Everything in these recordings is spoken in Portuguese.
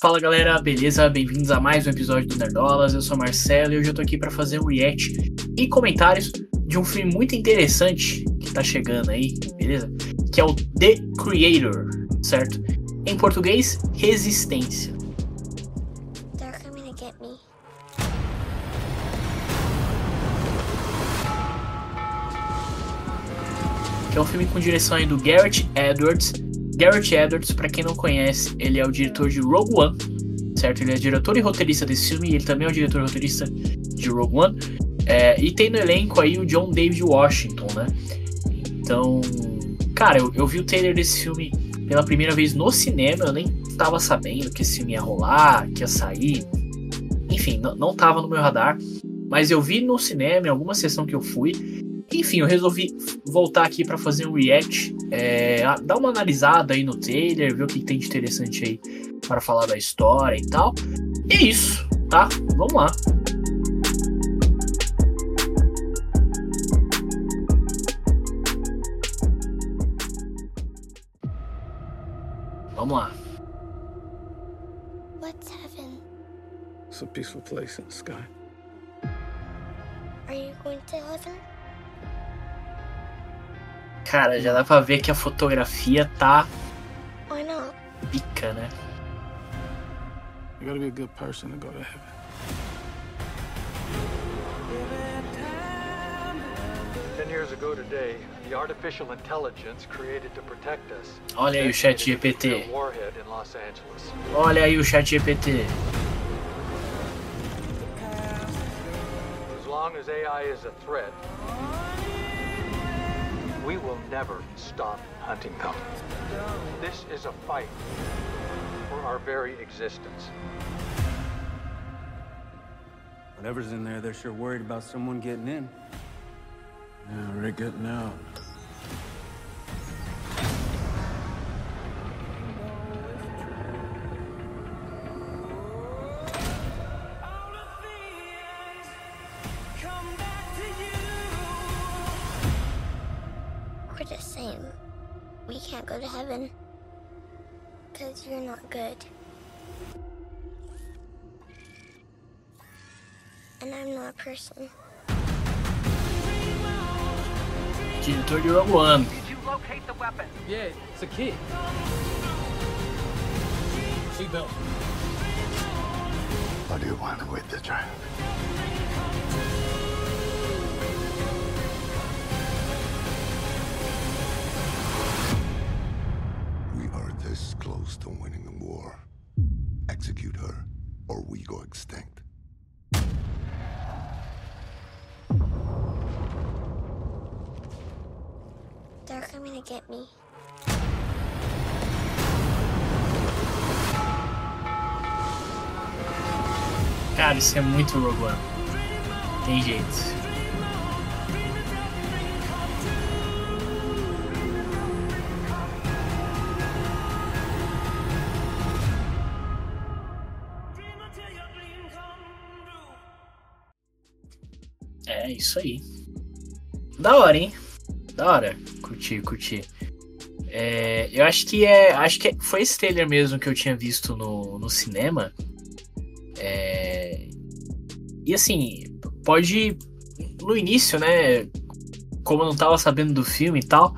Fala galera, beleza? Bem-vindos a mais um episódio do Nerdolas. Eu sou o Marcelo e hoje eu tô aqui para fazer um react e comentários de um filme muito interessante que tá chegando aí, beleza? Que é o The Creator, certo? Em português, Resistência. They're coming to get me. Que é um filme com direção aí do Garrett Edwards. Garrett Edwards, para quem não conhece, ele é o diretor de Rogue One, certo? Ele é diretor e roteirista desse filme e ele também é o diretor e roteirista de Rogue One. É, e tem no elenco aí o John David Washington, né? Então, cara, eu, eu vi o trailer desse filme pela primeira vez no cinema, eu nem tava sabendo que esse filme ia rolar, que ia sair. Enfim, não, não tava no meu radar. Mas eu vi no cinema, em alguma sessão que eu fui. Enfim, eu resolvi voltar aqui para fazer um react, é, dar uma analisada aí no trailer, ver o que tem de interessante aí para falar da história e tal. E é isso, tá? Vamos lá. Vamos lá. What's heaven? It's a peaceful place in the sky. Are you going to heaven? Cara, já dá pra ver que a fotografia tá Why not? pica, né? You gotta be a good person to go to heaven. Ten years ago today, the artificial intelligence created to protect us. Olha aí o chat GPT. Nuclear warhead in Los Angeles. Olha aí o chat GPT. As long as AI is a threat, will never stop hunting them. This is a fight for our very existence. Whatever's in there, they're sure worried about someone getting in. Yeah, we're getting out. We can't go to heaven. Because you're not good. And I'm not a person. Diretor de Rogue One. Did you locate the weapon? Yeah, it's a kid. Seatbelt. What do you want with the child? They're coming to get me. Cara, isso é muito Rogue. Tem jeito. É isso aí. Da hora, hein? Da hora. Curti, curti. É, eu acho que é. Acho que foi esse trailer mesmo que eu tinha visto no, no cinema. É, e assim, pode. No início, né? Como eu não tava sabendo do filme e tal,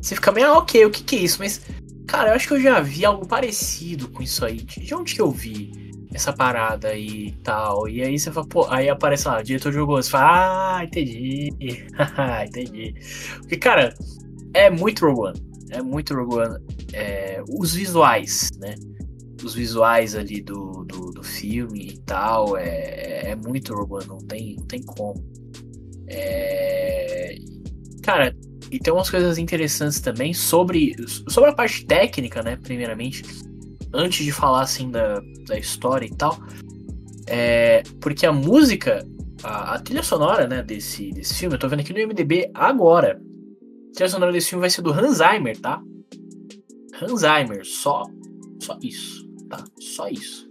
você fica meio, ah, ok, o que que é isso? Mas, cara, eu acho que eu já vi algo parecido com isso aí. De de onde que eu vi essa parada e tal? E aí você fala, pô, aí aparece lá, o diretor jogou, você fala, ah, entendi. entendi. Porque, cara, é muito Rogue One. É muito Rogue One. É, os visuais, né? Os visuais ali do, do, do filme e tal, é, é muito Rogue One, não tem, não tem como. É, cara, e tem umas coisas interessantes também sobre, sobre a parte técnica, né? Primeiramente, antes de falar assim da, da história e tal. É, porque a música, a, a trilha sonora né, desse, desse filme, eu tô vendo aqui no MDB agora. A trilha sonora desse filme vai ser do Hans Zimmer, tá? Hans Zimmer, só, só isso, tá? Só isso.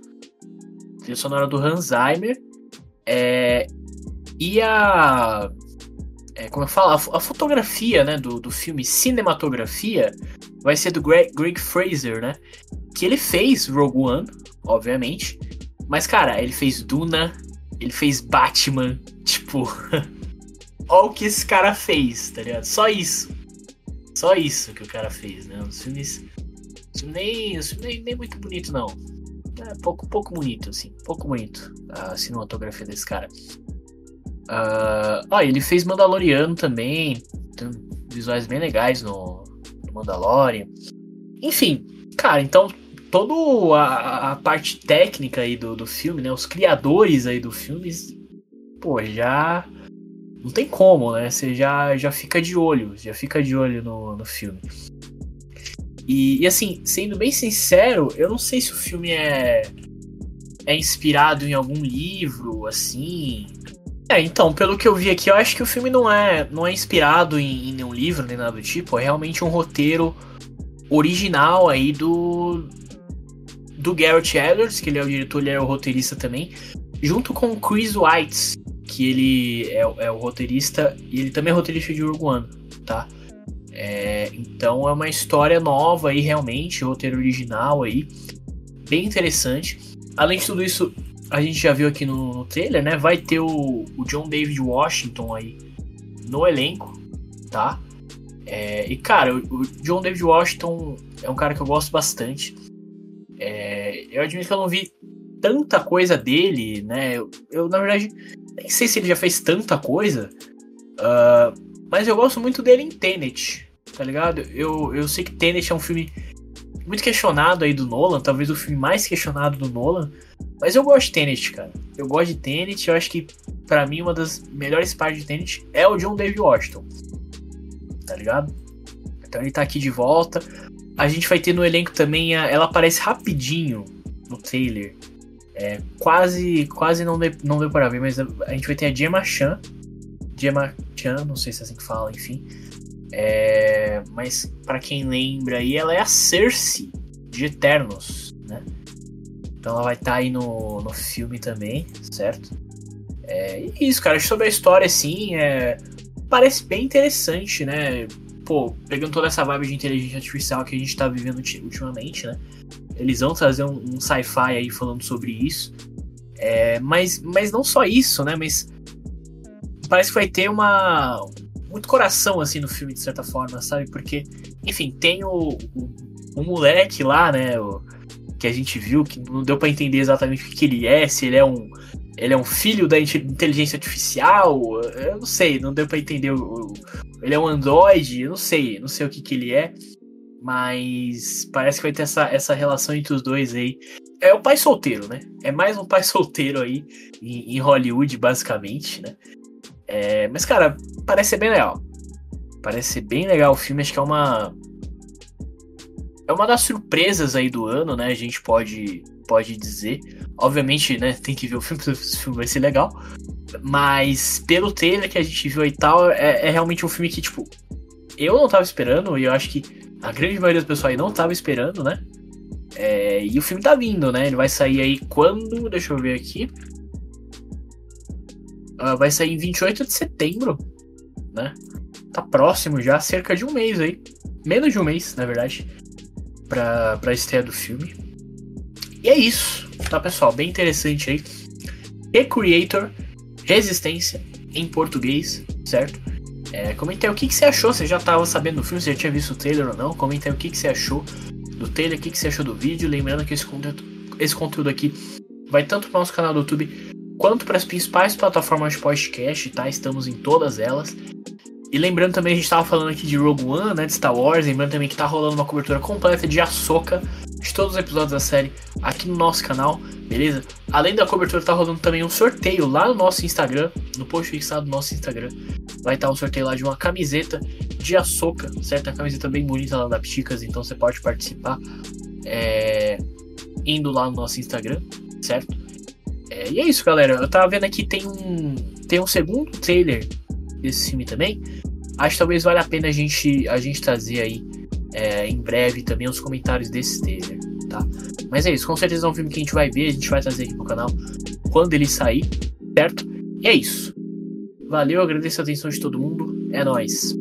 A trilha sonora do Hans Zimmer. É, e a. É, como eu falo, a, a fotografia né, do, do filme, cinematografia, vai ser do Greg, Greg Fraser, né? Que ele fez Rogue One, obviamente. Mas, cara, ele fez Duna, ele fez Batman, tipo. Olha o que esse cara fez, tá ligado? Só isso. Só isso que o cara fez, né? Os filmes. Os filmes nem, os filmes nem, nem muito bonito, não. É pouco, pouco bonito, assim. Pouco bonito a cinematografia desse cara. Uh, ele fez Mandaloriano também. Tem visuais bem legais no, no Mandalorian. Enfim, cara, então toda a, a, parte técnica aí do, do filme, né? Os criadores aí do filme, pô, já não tem como, né? Você já, já fica de olho, já fica de olho no, no filme. E, e, assim, sendo bem sincero, eu não sei se o filme é, é inspirado em algum livro, assim. É, então, pelo que eu vi aqui, eu acho que o filme não é, não é inspirado em, em nenhum livro, nem nada do tipo. É realmente um roteiro original aí do, do Garrett Edwards, que ele é o diretor, ele é o roteirista também, junto com o Chris White, que ele é, é, o roteirista e ele também é roteirista de One, tá? É, então é uma história nova aí, realmente, roteiro original aí, bem interessante. Além de tudo isso, a gente já viu aqui no, no trailer, né? Vai ter o, o, John David Washington aí no elenco, tá? É, e cara, o, o, John David Washington é um cara que eu gosto bastante. É, eu admito que eu não vi tanta coisa dele, né? Eu, eu, na verdade nem sei se ele já fez tanta coisa, uh, mas eu gosto muito dele em Tenet, tá ligado? Eu, eu sei que Tenet é um filme muito questionado aí do Nolan, talvez o filme mais questionado do Nolan, mas eu gosto de Tenet, cara. Eu gosto de Tenet, eu acho que para mim uma das melhores partes de Tenet é o John David Washington, tá ligado? Então ele tá aqui de volta. A gente vai ter no elenco também, a, ela aparece rapidinho no trailer, é, quase quase não, deu, não deu para ver, mas a, a, gente vai ter a Gemma Chan. Gemma Chan, não sei se é assim que fala, enfim. É, mas para quem lembra aí, ela é a Cersei de Eternos, né? Então ela vai estar tá aí no, no filme também, certo? É, e isso, cara, sobre a história, assim, é, parece bem interessante, né? Pô, pegando toda essa vibe de inteligência artificial que a gente tá vivendo ultimamente, né? Eles vão trazer um, um sci-fi aí falando sobre isso. É, mas, mas não só isso, né? Mas parece que vai ter uma muito coração assim no filme de certa forma, sabe? Porque, enfim, tem o, o, o moleque lá, né? O, que a gente viu que não deu para entender exatamente o que, ele é, se ele é um ele é um filho da inteligência artificial, eu não sei, não deu para entender. O, ele é um androide, eu não sei, não sei o que que ele é. Mas parece que vai ter essa, essa relação entre os dois aí. É o pai solteiro, né? É mais um pai solteiro aí em, em Hollywood, basicamente, né? É, mas, cara, parece ser bem legal. Parece ser bem legal o filme. Acho que é uma. É uma das surpresas aí do ano, né? A gente pode, pode dizer. Obviamente, né? Tem que ver o filme, o filme vai ser legal. Mas pelo trailer que a gente viu e tal, é, é realmente um filme que, tipo, eu não tava esperando, e eu acho que a grande maioria do pessoal aí não tava esperando, né? É, e o filme tá vindo, né? Ele vai sair aí quando? Deixa eu ver aqui. Uh, vai sair em 28 de setembro, né? Tá próximo já, cerca de um mês aí. Menos de um mês, na verdade, pra, pra estreia do filme. E é isso, tá, pessoal? Bem interessante aí. Recreator, Resistência, em português, certo? É, comenta aí o que, que você achou. Você já estava sabendo do filme, você já tinha visto o trailer ou não? Comenta aí o que, que você achou do trailer, o que, que você achou do vídeo. Lembrando que esse conteúdo, esse conteúdo aqui vai tanto para o nosso canal do YouTube quanto para as principais plataformas de podcast, tá? Estamos em todas elas. E lembrando também, a gente estava falando aqui de Rogue One, né, de Star Wars, lembrando também que tá rolando uma cobertura completa de Ahsoka, de todos os episódios da série, aqui no nosso canal, beleza? Além da cobertura, tá rolando também um sorteio lá no nosso Instagram, no post fixado do nosso Instagram, vai estar um sorteio lá de uma camiseta de Ahsoka, certo? Uma camiseta bem bonita lá da Pticas, então você pode participar é, indo lá no nosso Instagram, certo? É, e é isso, galera. Eu tava vendo aqui, tem um, tem um segundo trailer desse filme também. Acho que talvez valha a pena a gente, a gente trazer aí é, em breve também os comentários desse trailer, tá? Mas é isso, com certeza é um filme que a gente vai ver, a gente vai trazer aqui pro canal quando ele sair, certo? E é isso. Valeu, agradeço a atenção de todo mundo. É nóis.